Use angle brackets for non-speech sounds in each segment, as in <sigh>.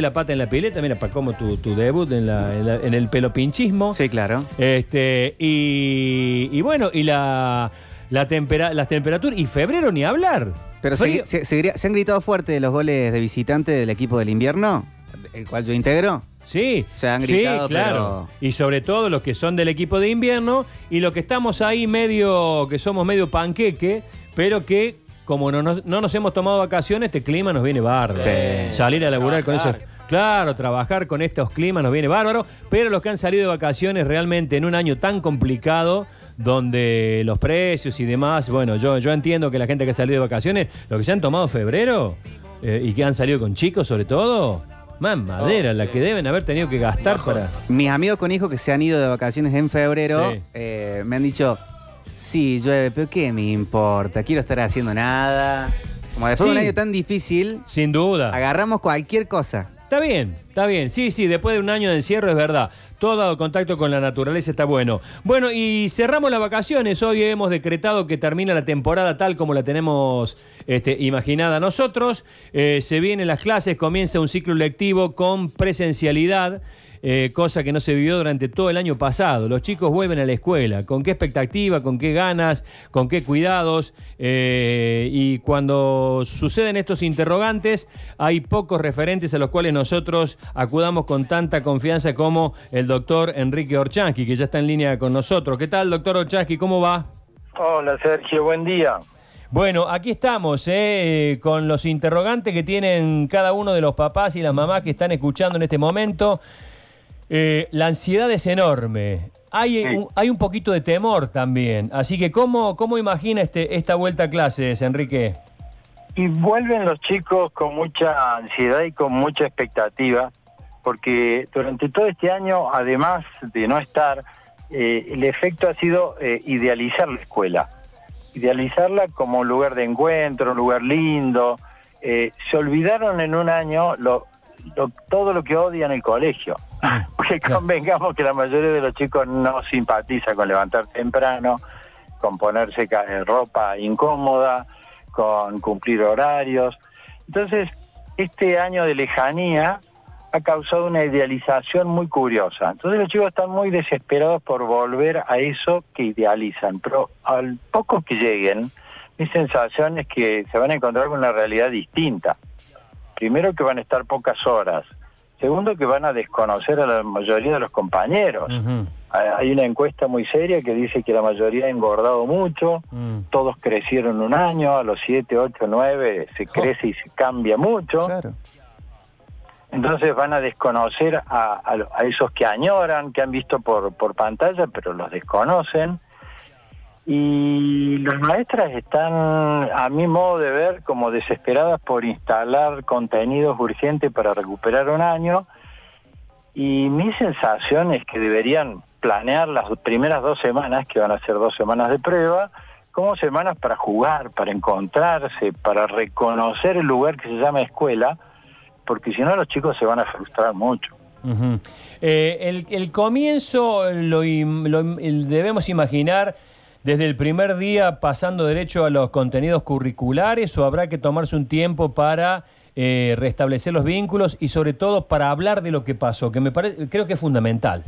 la pata en la pileta, mira, para como tu, tu debut en, la- en la- en el pelopinchismo. Sí, claro. Este, y, y bueno, y la, la tempera, las temperaturas, y febrero ni hablar. Pero se, se- se gri- se han gritado fuerte los goles de visitante del equipo del invierno, el cual yo integro. Sí, Se han sí, gritado, claro. Y sobre todo los que son del equipo de invierno y los que estamos ahí medio, que somos medio panqueque, pero que como no nos, no nos hemos tomado vacaciones, este clima nos viene bárbaro. Sí. Salir a laburar con eso. Claro, trabajar con estos climas nos viene bárbaro, pero los que han salido de vacaciones realmente en un año tan complicado, donde los precios y demás, bueno, yo, yo entiendo que la gente que ha salido de vacaciones, los que se han tomado febrero eh, y que han salido con chicos sobre todo, más madera, Oh, la sí. que deben haber tenido que gastar para... Mis amigos con hijos que se han ido de vacaciones en febrero Sí. eh, me han dicho, sí, llueve, pero ¿qué me importa? Quiero estar haciendo nada. Como después de un Sí. año tan difícil, Sin duda. agarramos cualquier cosa. Está bien, está bien. Sí, sí, después de un año de encierro es verdad. Todo contacto con la naturaleza está bueno. Bueno, y cerramos las vacaciones. Hoy hemos decretado que termina la temporada tal como la tenemos este, imaginada nosotros. Eh, se vienen las clases, comienza un ciclo lectivo con presencialidad. Eh, cosa que no se vivió durante todo el año pasado. Los chicos vuelven a la escuela. ¿Con qué expectativa? ¿Con qué ganas? ¿Con qué cuidados? Eh, y cuando suceden estos interrogantes, hay pocos referentes a los cuales nosotros acudamos con tanta confianza como el doctor Enrique Orchansky, que ya está en línea con nosotros. ¿Qué tal, doctor Orchansky? ¿Cómo va? Hola Sergio, buen día. Bueno, aquí estamos, eh, con los interrogantes que tienen cada uno de los papás y las mamás que están escuchando en este momento. Eh, la ansiedad es enorme. Hay, Sí. un, hay un poquito de temor también. Así que, ¿cómo, cómo imagina este, esta vuelta a clases, Enrique? Y vuelven los chicos con mucha ansiedad y con mucha expectativa, porque durante todo este año, además de no estar, eh, el efecto ha sido eh, idealizar la escuela. Idealizarla como un lugar de encuentro, un lugar lindo. Eh, se olvidaron en un año lo- lo- todo lo que odian el colegio. <laughs> Porque Claro. convengamos que la mayoría de los chicos no simpatiza con levantar temprano, con ponerse eh, ropa incómoda, con cumplir horarios. Entonces, este año de lejanía ha causado una idealización muy curiosa. Entonces los chicos están muy desesperados por volver a eso que idealizan, pero al poco que lleguen, mi sensación es que se van a encontrar con una realidad distinta. Primero que van a estar pocas horas. Segundo que van a desconocer a la mayoría de los compañeros. Hay hay una encuesta muy seria que dice que la mayoría ha engordado mucho, Mm. todos crecieron un año, a los 7, 8, 9 se crece y se cambia mucho. Claro. Entonces van a desconocer a, a lo- a esos que añoran, que han visto por, por pantalla, pero los desconocen. Y las maestras están, a mi modo de ver, como desesperadas por instalar contenidos urgentes para recuperar un año. Y mi sensación es que deberían planear las primeras dos semanas, que van a ser dos semanas de prueba, como semanas para jugar, para encontrarse, para reconocer el lugar que se llama escuela, porque si no los chicos se van a frustrar mucho. Eh, el, comienzo lo, debemos imaginar desde el primer día pasando derecho a los contenidos curriculares o habrá que tomarse un tiempo para eh, restablecer los vínculos y sobre todo para hablar de lo que pasó, que me parece, creo que es fundamental.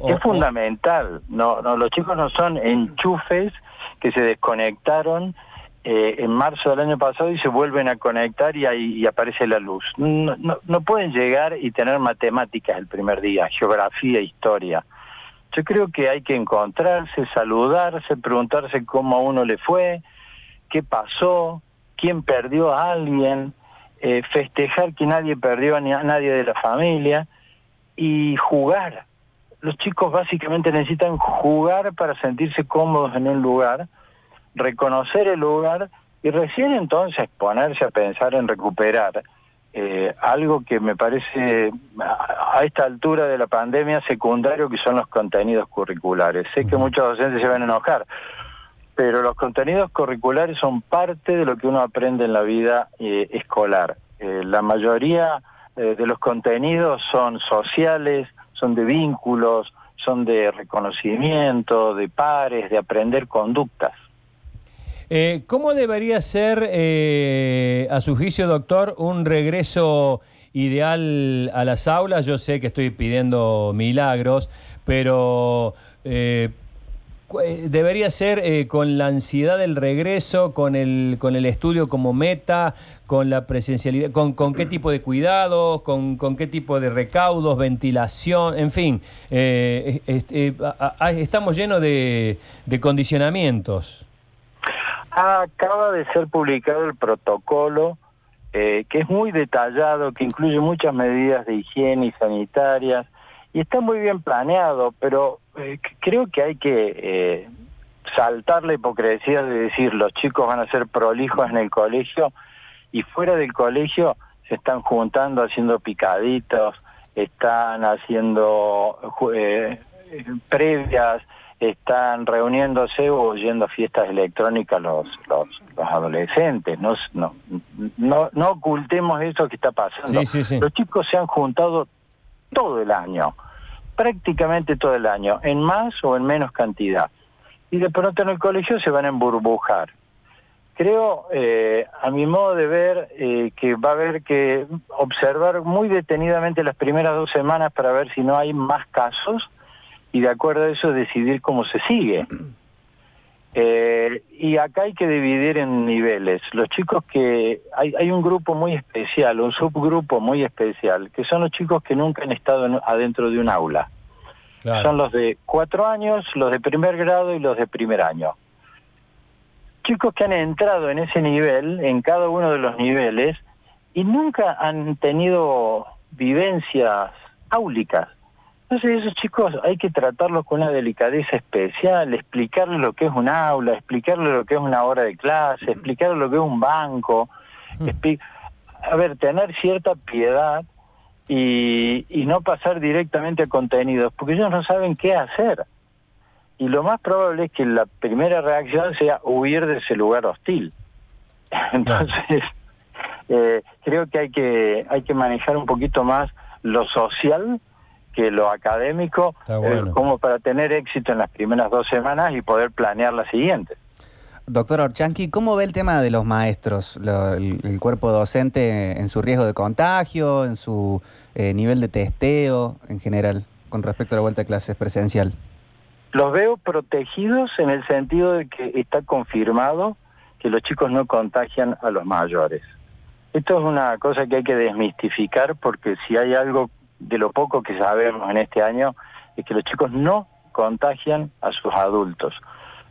O- es fundamental, no, no, los chicos no son enchufes que se desconectaron eh, en marzo del año pasado y se vuelven a conectar y ahí y aparece la luz. No, no, no pueden llegar y tener matemáticas el primer día, geografía, historia. Yo creo que hay que encontrarse, saludarse, preguntarse cómo a uno le fue, qué pasó, quién perdió a alguien, eh, festejar que nadie perdió a, a nadie de la familia y jugar. Los chicos básicamente necesitan jugar para sentirse cómodos en un lugar, reconocer el lugar y recién entonces ponerse a pensar en recuperar eh, algo que me parece a esta altura de la pandemia secundario que son los contenidos curriculares. Sé que muchos docentes se van a enojar, pero los contenidos curriculares son parte de lo que uno aprende en la vida eh, escolar. Eh, la mayoría de los contenidos son sociales, son de vínculos, son de reconocimiento, de pares, de aprender conductas. Eh, ¿Cómo debería ser, eh, a su juicio, doctor, un regreso ideal a las aulas. Yo sé que estoy pidiendo milagros, pero eh, eh, debería ser eh, con la ansiedad del regreso, con el, con el estudio como meta, con la presencialidad, con, qué tipo de cuidados, con, qué tipo de recaudos, ventilación, en fin. es- es- a- a- estamos llenos de, de condicionamientos. Acaba de ser publicado el protocolo eh, que es muy detallado, que incluye muchas medidas de higiene y sanitarias y está muy bien planeado, pero eh, creo que hay que eh, saltar la hipocresía de decir los chicos van a ser prolijos en el colegio y fuera del colegio se están juntando haciendo picaditos, están haciendo previas, están reuniéndose o yendo a fiestas electrónicas los, los, los adolescentes. No, no, no, no ocultemos eso que está pasando. Sí, sí, sí. Los chicos se han juntado todo el año, prácticamente todo el año, en más o en menos cantidad. Y de pronto en el colegio se van a emburbujar. Creo, eh, a mi modo de ver, eh, que va a haber que observar muy detenidamente las primeras dos semanas para ver si no hay más casos y de acuerdo a eso decidir cómo se sigue. <clears throat> Eh, y acá hay que dividir en niveles. Los chicos que... Hay, hay un grupo muy especial, un subgrupo muy especial, que son los chicos que nunca han estado en- adentro de un aula. Claro. Son los de cuatro años, los de primer grado y los de primer año. Chicos que han entrado en ese nivel, en cada uno de los niveles, y nunca han tenido vivencias áulicas. Entonces esos chicos hay que tratarlos con una delicadeza especial, explicarles lo que es un aula, explicarles lo que es una hora de clase, explicarles lo que es un banco, a ver, tener cierta piedad y, y no pasar directamente a contenidos, porque ellos no saben qué hacer. Y lo más probable es que la primera reacción sea huir de ese lugar hostil. <laughs> Entonces, eh, creo que hay que hay que manejar un poquito más lo social que lo académico, bueno. eh, como para tener éxito en las primeras dos semanas y poder planear las siguientes. Doctor Orchanqui, ¿cómo ve el tema de los maestros, lo- el, el cuerpo docente en su riesgo de contagio, en su eh, nivel de testeo en general, con respecto a la vuelta a clases presencial? Los veo protegidos en el sentido de que está confirmado que los chicos no contagian a los mayores. Esto es una cosa que hay que desmistificar porque si hay algo de lo poco que sabemos en este año es que los chicos no contagian a sus adultos.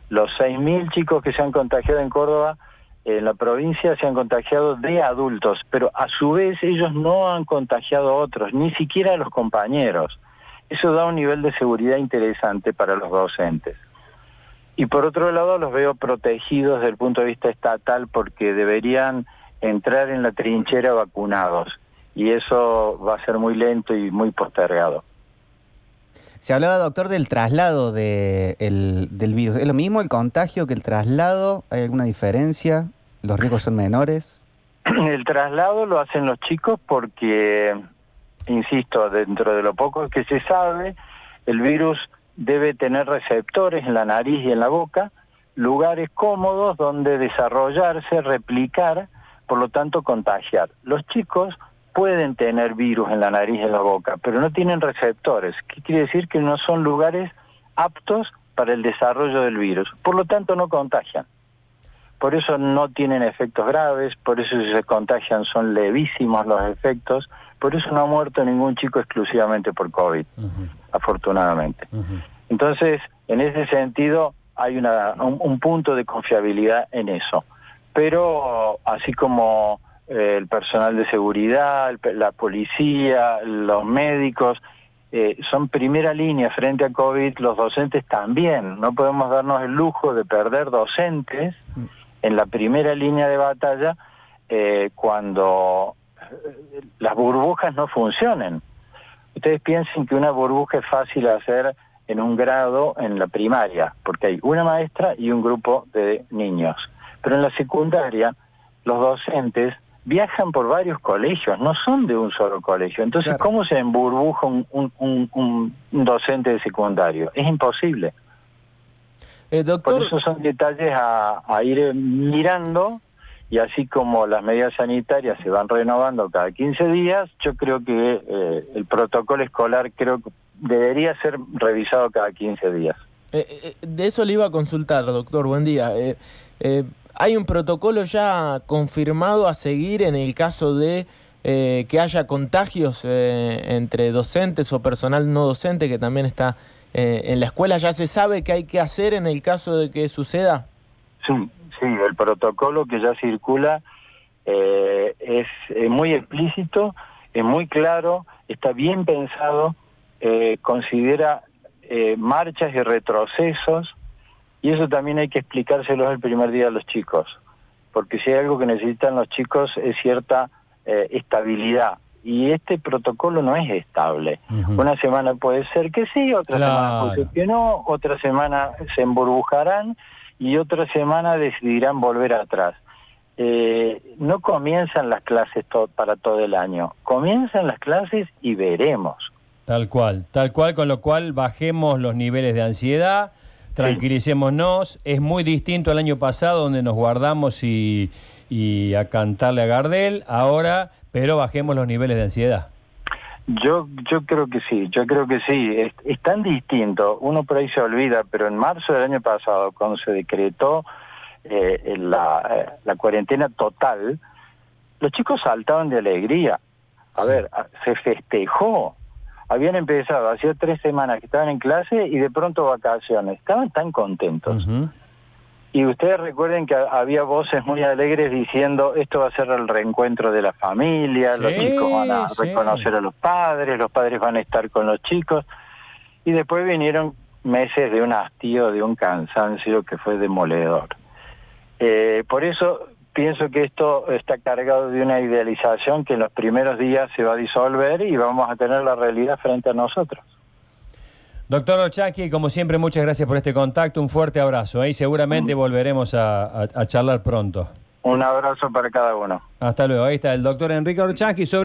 Los 6.000 chicos que se han contagiado en Córdoba, en la provincia se han contagiado de adultos, pero a su vez ellos no han contagiado a otros, ni siquiera a los compañeros. Eso da un nivel de seguridad interesante para los docentes. Y por otro lado los veo protegidos desde el punto de vista estatal porque deberían entrar en la trinchera vacunados y eso va a ser muy lento y muy postergado. Se hablaba, doctor, del traslado de el- del virus. ¿Es lo mismo el contagio que el traslado? ¿Hay alguna diferencia? ¿Los riesgos son menores? <clears throat> El traslado lo hacen los chicos porque, insisto, dentro de lo poco que se sabe, el virus debe tener receptores en la nariz y en la boca, lugares cómodos donde desarrollarse, replicar, por lo tanto contagiar. Los chicos pueden tener virus en la nariz y en la boca, pero no tienen receptores. ¿Qué quiere decir? Que no son lugares aptos para el desarrollo del virus. Por lo tanto, no contagian. Por eso no tienen efectos graves, por eso si se contagian son levísimos los efectos, por eso no ha muerto ningún chico exclusivamente por COVID, afortunadamente. Entonces, en ese sentido, hay una, un, un punto de confiabilidad en eso. Pero así como el personal de seguridad, la policía, los médicos, eh, son primera línea frente a COVID, los docentes también. No podemos darnos el lujo de perder docentes en la primera línea de batalla eh, cuando eh, las burbujas no funcionen. Ustedes piensen que una burbuja es fácil hacer en un grado en la primaria, porque hay una maestra y un grupo de niños. Pero en la secundaria, los docentes viajan por varios colegios, no son de un solo colegio. Entonces, Claro. ¿cómo se emburbuja un, un- un- un- un docente de secundario? Es imposible. Eh, Por doctor, eso son detalles a, a ir mirando y así como las medidas sanitarias se van renovando cada 15 días, yo creo que eh, el protocolo escolar creo que debería ser revisado cada 15 días. Eh, eh, de eso le iba a consultar, doctor. Buen día. ¿Hay un protocolo ya confirmado a seguir en el caso de que haya contagios entre docentes o personal no docente que también está en la escuela? ¿Ya se sabe qué hay que hacer en el caso de que suceda? Sí, sí, el protocolo que ya circula es muy explícito, es muy claro, está bien pensado eh, considera eh, marchas y retrocesos, y eso también hay que explicárselos el primer día a los chicos, porque si hay algo que necesitan los chicos es cierta eh, estabilidad, y este protocolo no es estable. Una semana puede ser que sí, otra semana puede ser que no, otra semana se emburbujarán y otra semana decidirán volver atrás. no comienzan las clases para todo el año, comienzan las clases y veremos. Tal cual, tal cual, con lo cual bajemos los niveles de ansiedad, tranquilicémonos. Es muy distinto al año pasado donde nos guardamos y, a cantarle a Gardel, ahora, pero bajemos los niveles de ansiedad. Yo, yo creo que sí, yo creo que sí. Es, tan distinto, uno por ahí se olvida, pero en marzo del año pasado, cuando se decretó eh, la, eh, la cuarentena total, los chicos saltaban de alegría. A ver, se festejó, habían empezado, hacía tres semanas que estaban en clase y de pronto vacaciones. Estaban tan contentos. Y ustedes recuerden que había voces muy alegres diciendo esto va a ser el reencuentro de la familia, los chicos van a reconocer a los padres, los padres van a estar con los chicos. Y después vinieron meses de un hastío, de un cansancio que fue demoledor. Eh, por eso pienso que esto está cargado de una idealización que en los primeros días se va a disolver y vamos a tener la realidad frente a nosotros. Doctor Ochaki, como siempre, muchas gracias por este contacto. Un fuerte abrazo. ¿eh? y seguramente mm. volveremos a, charlar pronto. Un abrazo para cada uno. Hasta luego. Ahí está el doctor Enrique Orchaki sobre